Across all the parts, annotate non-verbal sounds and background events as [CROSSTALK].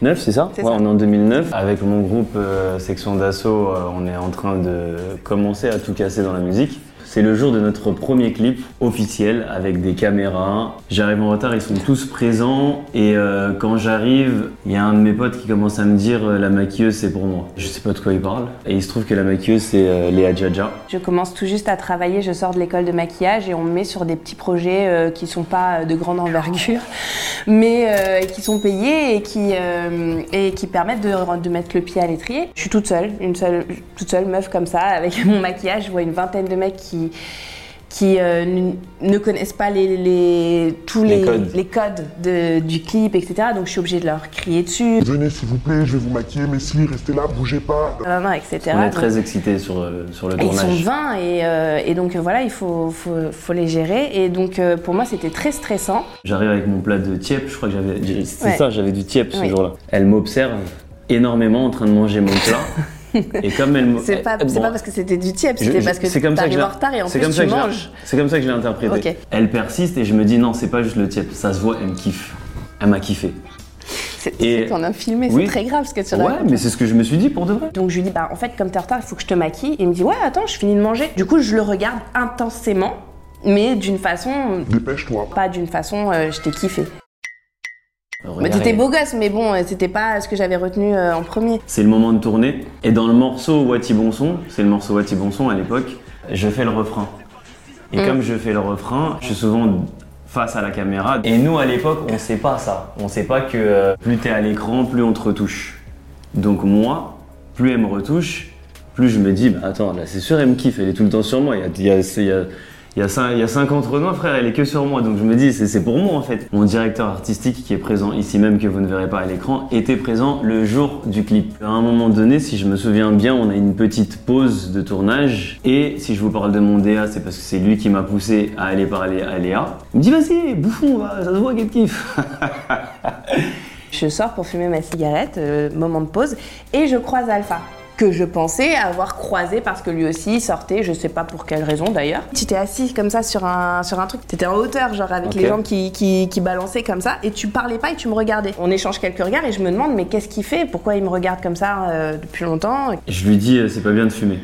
2009, c'est ça Ouais, ça. on est en 2009. Avec mon groupe euh, Section d'Assaut, euh, on est en train de commencer à tout casser dans la musique. C'est le jour de notre premier clip officiel avec des caméras. J'arrive en retard, ils sont tous présents et euh, quand j'arrive, il y a un de mes potes qui commence à me dire euh, la maquilleuse c'est pour moi. Je sais pas de quoi il parle. Et il se trouve que la maquilleuse c'est euh, Léa Djadja. Je commence tout juste à travailler, je sors de l'école de maquillage et on me met sur des petits projets euh, qui sont pas de grande envergure, [LAUGHS] mais qui sont payés et qui, et qui permettent de, de mettre le pied à l'étrier. Je suis toute seule, une seule, toute seule meuf comme ça, avec [LAUGHS] mon maquillage. Je vois une vingtaine de mecs qui qui euh, ne connaissent pas les, les- tous Les les, codes. les codes de- du clip, etc. Donc je suis obligée de leur crier dessus, Venez s'il vous plaît, je vais vous maquiller, mais si, restez là, bougez pas. nan, etc. On est Donc- très excités sur, euh, sur le Et ils sont tournage. 20 et, euh, et donc voilà, il faut, faut, faut les gérer. Et donc euh, pour moi, c'était très stressant. J'arrive avec mon plat de tiep, je crois que j'avais. C'est Ouais. ça, j'avais du tiep ce Oui. jour-là. Elle m'observe énormément en train de manger mon plat. [LAUGHS] et comme elle me. [LAUGHS] C'est pas, bon, pas parce que c'était du tiep, c'était parce que t'arrives je en retard et en plus comme ça tu manges. C'est comme ça que je l'ai interprété. Elle persiste et je me dis non, c'est pas juste le tiep, ça se voit, elle me kiffe. Elle m'a kiffé. C'est Et- c'est qu'on a filmé, Oui. c'est très grave ce que tu Ouais, racontes. mais c'est ce que je me suis dit pour de vrai. Donc je lui dis, bah en fait, comme t'es en retard, il faut que je te maquille. Et il me dit, ouais, attends, je finis de manger. Du coup, je le regarde intensément, mais d'une façon, Dépêche-toi. pas d'une façon, euh, je t'ai kiffé. Mais Regarde, t'étais beau gosse, mais bon, euh, c'était pas ce que j'avais retenu euh, en premier. C'est le moment de tourner. Et dans le morceau Wati Bonson, c'est le morceau Wati Bonson à l'époque, je fais le refrain. Et Mm. comme je fais le refrain, je suis souvent face à la caméra. Et nous, à l'époque, on sait pas ça. On sait pas que euh, plus t'es à l'écran, plus on te retouche. Donc moi, plus elle me retouche, plus je me dis, bah attends, là c'est sûr, elle me kiffe, elle est tout le temps sur moi. Il y a, il y a- il y a- il y a cin- il y a 50 Renois, frère, elle est que sur moi. Donc je me dis, c'est pour moi en fait. Mon directeur artistique qui est présent ici même, que vous ne verrez pas à l'écran, était présent le jour du clip. À un moment donné, si je me souviens bien, on a une petite pause de tournage. Et si je vous parle de mon DA, c'est parce que c'est lui qui m'a poussé à aller parler à Léa. Il me dit, vas-y, bouffon, ça se voit qu'elle kiffe. [LAUGHS] Je sors pour fumer ma cigarette, euh, moment de pause, et je croise Alpha. Que je pensais avoir croisé parce que lui aussi sortait, je sais pas pour quelle raison d'ailleurs. Tu t'es assis comme ça sur un, sur un truc, t'étais en hauteur, genre avec les qui, qui, qui balançaient comme ça, et tu parlais pas et tu me regardais. On échange quelques regards et je me demande, mais qu'est-ce qu'il fait? Pourquoi il me regarde comme ça euh, depuis longtemps? Je lui dis, euh, c'est pas bien de fumer.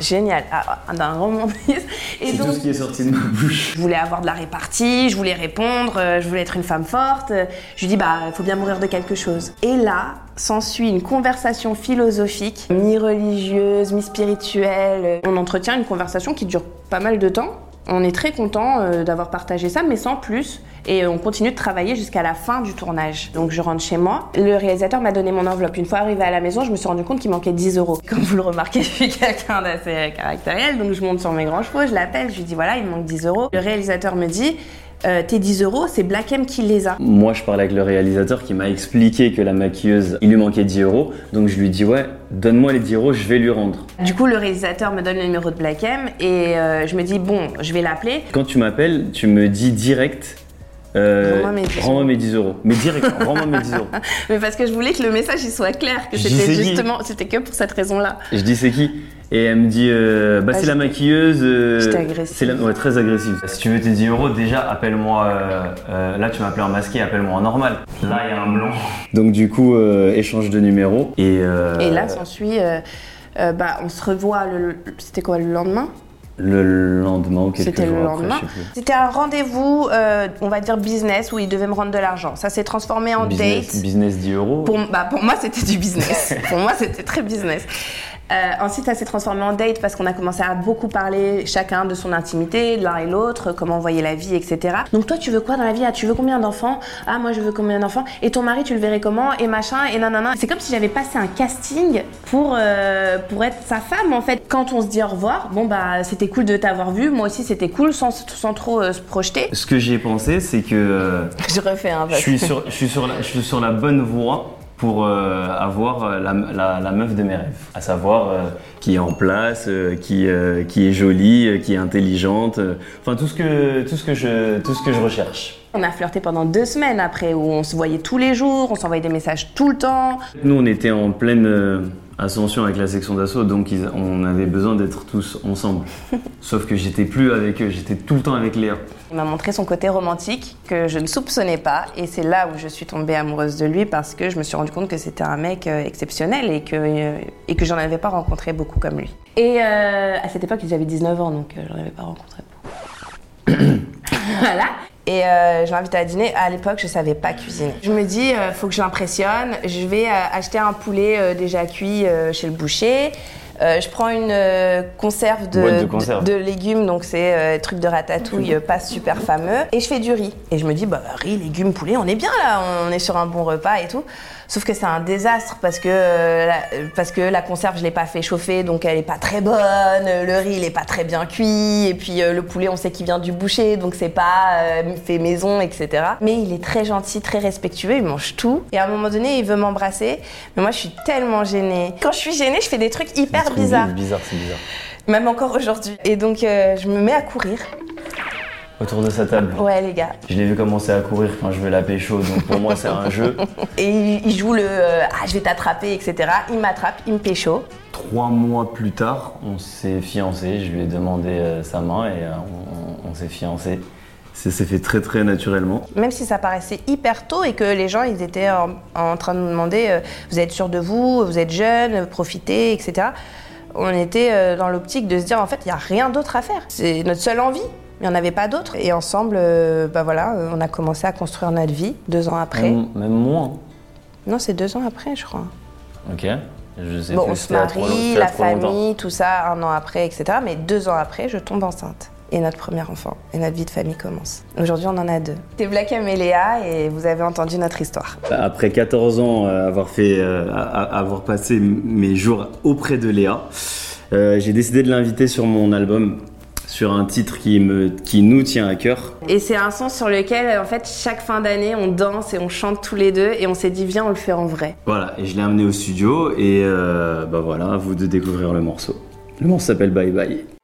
Génial, ah, ah, d'un romantisme. [LAUGHS] Et C'est donc, tout ce qui est sorti de ma bouche. Je voulais avoir de la répartie, je voulais répondre, euh, je voulais être une femme forte. Je lui dis, bah, il faut bien mourir de quelque chose. Et là, s'ensuit une conversation philosophique, mi-religieuse, mi-spirituelle. On entretient une conversation qui dure pas mal de temps. On est très content euh, d'avoir partagé ça, mais sans plus. Et on continue de travailler jusqu'à la fin du tournage. Donc je rentre chez moi. Le réalisateur m'a donné mon enveloppe. Une fois arrivé à la maison, je me suis rendu compte qu'il manquait 10 euros. Comme vous le remarquez, [LAUGHS] je suis quelqu'un d'assez caractériel. Donc je monte sur mes grands chevaux, je l'appelle, je lui dis voilà, il me manque 10 euros. Le réalisateur me dit euh, tes 10 euros, c'est Black M qui les a. Moi, je parlais avec le réalisateur qui m'a expliqué que la maquilleuse, il lui manquait 10 euros. Donc je lui dis, ouais, donne-moi les 10 euros, je vais lui rendre. Du coup, le réalisateur me donne le numéro de Black M et euh, je me dis bon, je vais l'appeler. Quand tu m'appelles, tu me dis direct. Euh, Rends-moi mes 10 rends-moi mes 10 euros. Mais direct, rends-moi mes 10 euros. [LAUGHS] Mais parce que je voulais que le message il soit clair, que c'était justement, c'était que pour cette raison-là. Je dis, c'est qui Et elle me dit, euh, bah, Ah, c'est la maquilleuse. euh, j'étais agressive. La, ouais, très agressive. Si tu veux tes 10 euros, déjà, appelle-moi. euh, euh, là, tu m'appelles en masqué, appelle-moi en normal. Là, il y a un blanc. Donc, du coup, euh, échange de numéros. Et, euh, Et là, s'ensuit, euh, euh, bah, on se revoit le- c'était quoi le lendemain? Le lendemain ou quelques C'était le jours après, lendemain. C'était un rendez-vous, euh, on va dire business, où il devait me rendre de l'argent. Ça s'est transformé en Business, date. business 10 euros. Pour, bah, pour moi, c'était du business. [LAUGHS] pour moi, c'était très business. Euh, ensuite, ça s'est transformé en date parce qu'on a commencé à beaucoup parler chacun de son intimité, de l'un et l'autre, comment on voyait la vie, etc. Donc toi, tu veux quoi dans la vie Ah, Tu veux combien d'enfants? Ah, moi, je veux combien d'enfants? Et ton mari, tu le verrais comment? Et machin, et nanana. C'est comme si j'avais passé un casting pour, euh, pour être sa femme, en fait. Quand on se dit au revoir, bon, bah, c'était cool de t'avoir vu. Moi aussi, c'était cool, sans, sans trop euh, se projeter. Ce que j'ai pensé, c'est que euh, [LAUGHS] Je refais un peu. je, suis sur, je, suis sur la, je suis sur la bonne voie pour euh, avoir euh, la, la- la meuf de mes rêves. À savoir euh, qui est en place, euh, qui, qui est jolie, qui est intelligente. Enfin, tout, ce que, tout, ce que je, tout ce que je recherche. On a flirté pendant deux semaines après, où on se voyait tous les jours, on s'envoyait des messages tout le temps. Nous, on était en pleine, Ascension avec la section d'assaut, donc ils- on avait besoin d'être tous ensemble. [LAUGHS] Sauf que j'étais plus avec eux, j'étais tout le temps avec Léa. Il m'a montré son côté romantique que je ne soupçonnais pas et c'est là où je suis tombée amoureuse de lui parce que je me suis rendu compte que c'était un mec euh, exceptionnel et que, euh, et que j'en avais pas rencontré beaucoup comme lui. Et euh, à cette époque, j'avais 19 ans donc j'en avais pas rencontré beaucoup. [COUGHS] voilà. Et euh, je l'invite à dîner. À l'époque, je savais pas cuisiner. Je me dis, euh, faut que je l'impressionne. Je vais euh, acheter un poulet déjà cuit chez le boucher. Euh, je prends une euh, conserve de, Boîte de conserve. de légumes, donc c'est euh, truc de ratatouille euh, pas super fameux. Et je fais du riz. Et je me dis, bah riz, légumes, poulet, on est bien là, on est sur un bon repas et tout. Sauf que c'est un désastre parce que, la, parce que la conserve, je l'ai pas fait chauffer, donc elle est pas très bonne. Le riz, il est pas très bien cuit. Et puis le poulet, on sait qu'il vient du boucher, donc c'est pas fait maison, etc. Mais il est très gentil, très respectueux, il mange tout. Et à un moment donné, il veut m'embrasser. Mais moi, je suis tellement gênée. Quand je suis gênée, je fais des trucs hyper Bizarre, c'est bizarre. Même encore aujourd'hui. Et donc, euh, je me mets à courir. Autour de sa table. Ouais, les gars. Je l'ai vu commencer à courir quand je vais la pécho, donc pour moi c'est un [LAUGHS] jeu. Et il, joue le euh, Ah, je vais t'attraper, etc. Il m'attrape, il me pécho. Trois mois plus tard, on s'est fiancés. Je lui ai demandé euh, sa main et on, on s'est fiancés. Ça s'est fait très très naturellement. Même si ça paraissait hyper tôt et que les gens, ils étaient en, en train de nous demander euh, Vous êtes sûr de vous? Vous êtes jeune? Profitez, etc. On était euh, dans l'optique de se dire En fait, il n'y a rien d'autre à faire. C'est notre seule envie. Il n'y en avait pas d'autre. Et ensemble, euh, bah voilà, on a commencé à construire notre vie deux ans après. Même, même moins. Non, c'est deux ans après, je crois. Ok. Je sais Bon, plus, on se marie, la longtemps. famille, tout ça, un an après, etc. Mais deux ans après, je tombe enceinte. Et notre premier enfant. Et notre vie de famille commence. Aujourd'hui, on en a deux. C'est Black M et Léa et vous avez entendu notre histoire. Après 14 ans, euh, avoir, fait, euh, avoir passé mes jours auprès de Léa, euh, j'ai décidé de l'inviter sur mon album, sur un titre qui, me, qui nous tient à cœur. Et c'est un son sur lequel, en fait, chaque fin d'année, on danse et on chante tous les deux. Et on s'est dit, viens, on le fait en vrai. Voilà, et je l'ai amené au studio et euh, bah voilà, à vous de découvrir le morceau. Le morceau s'appelle Bye Bye.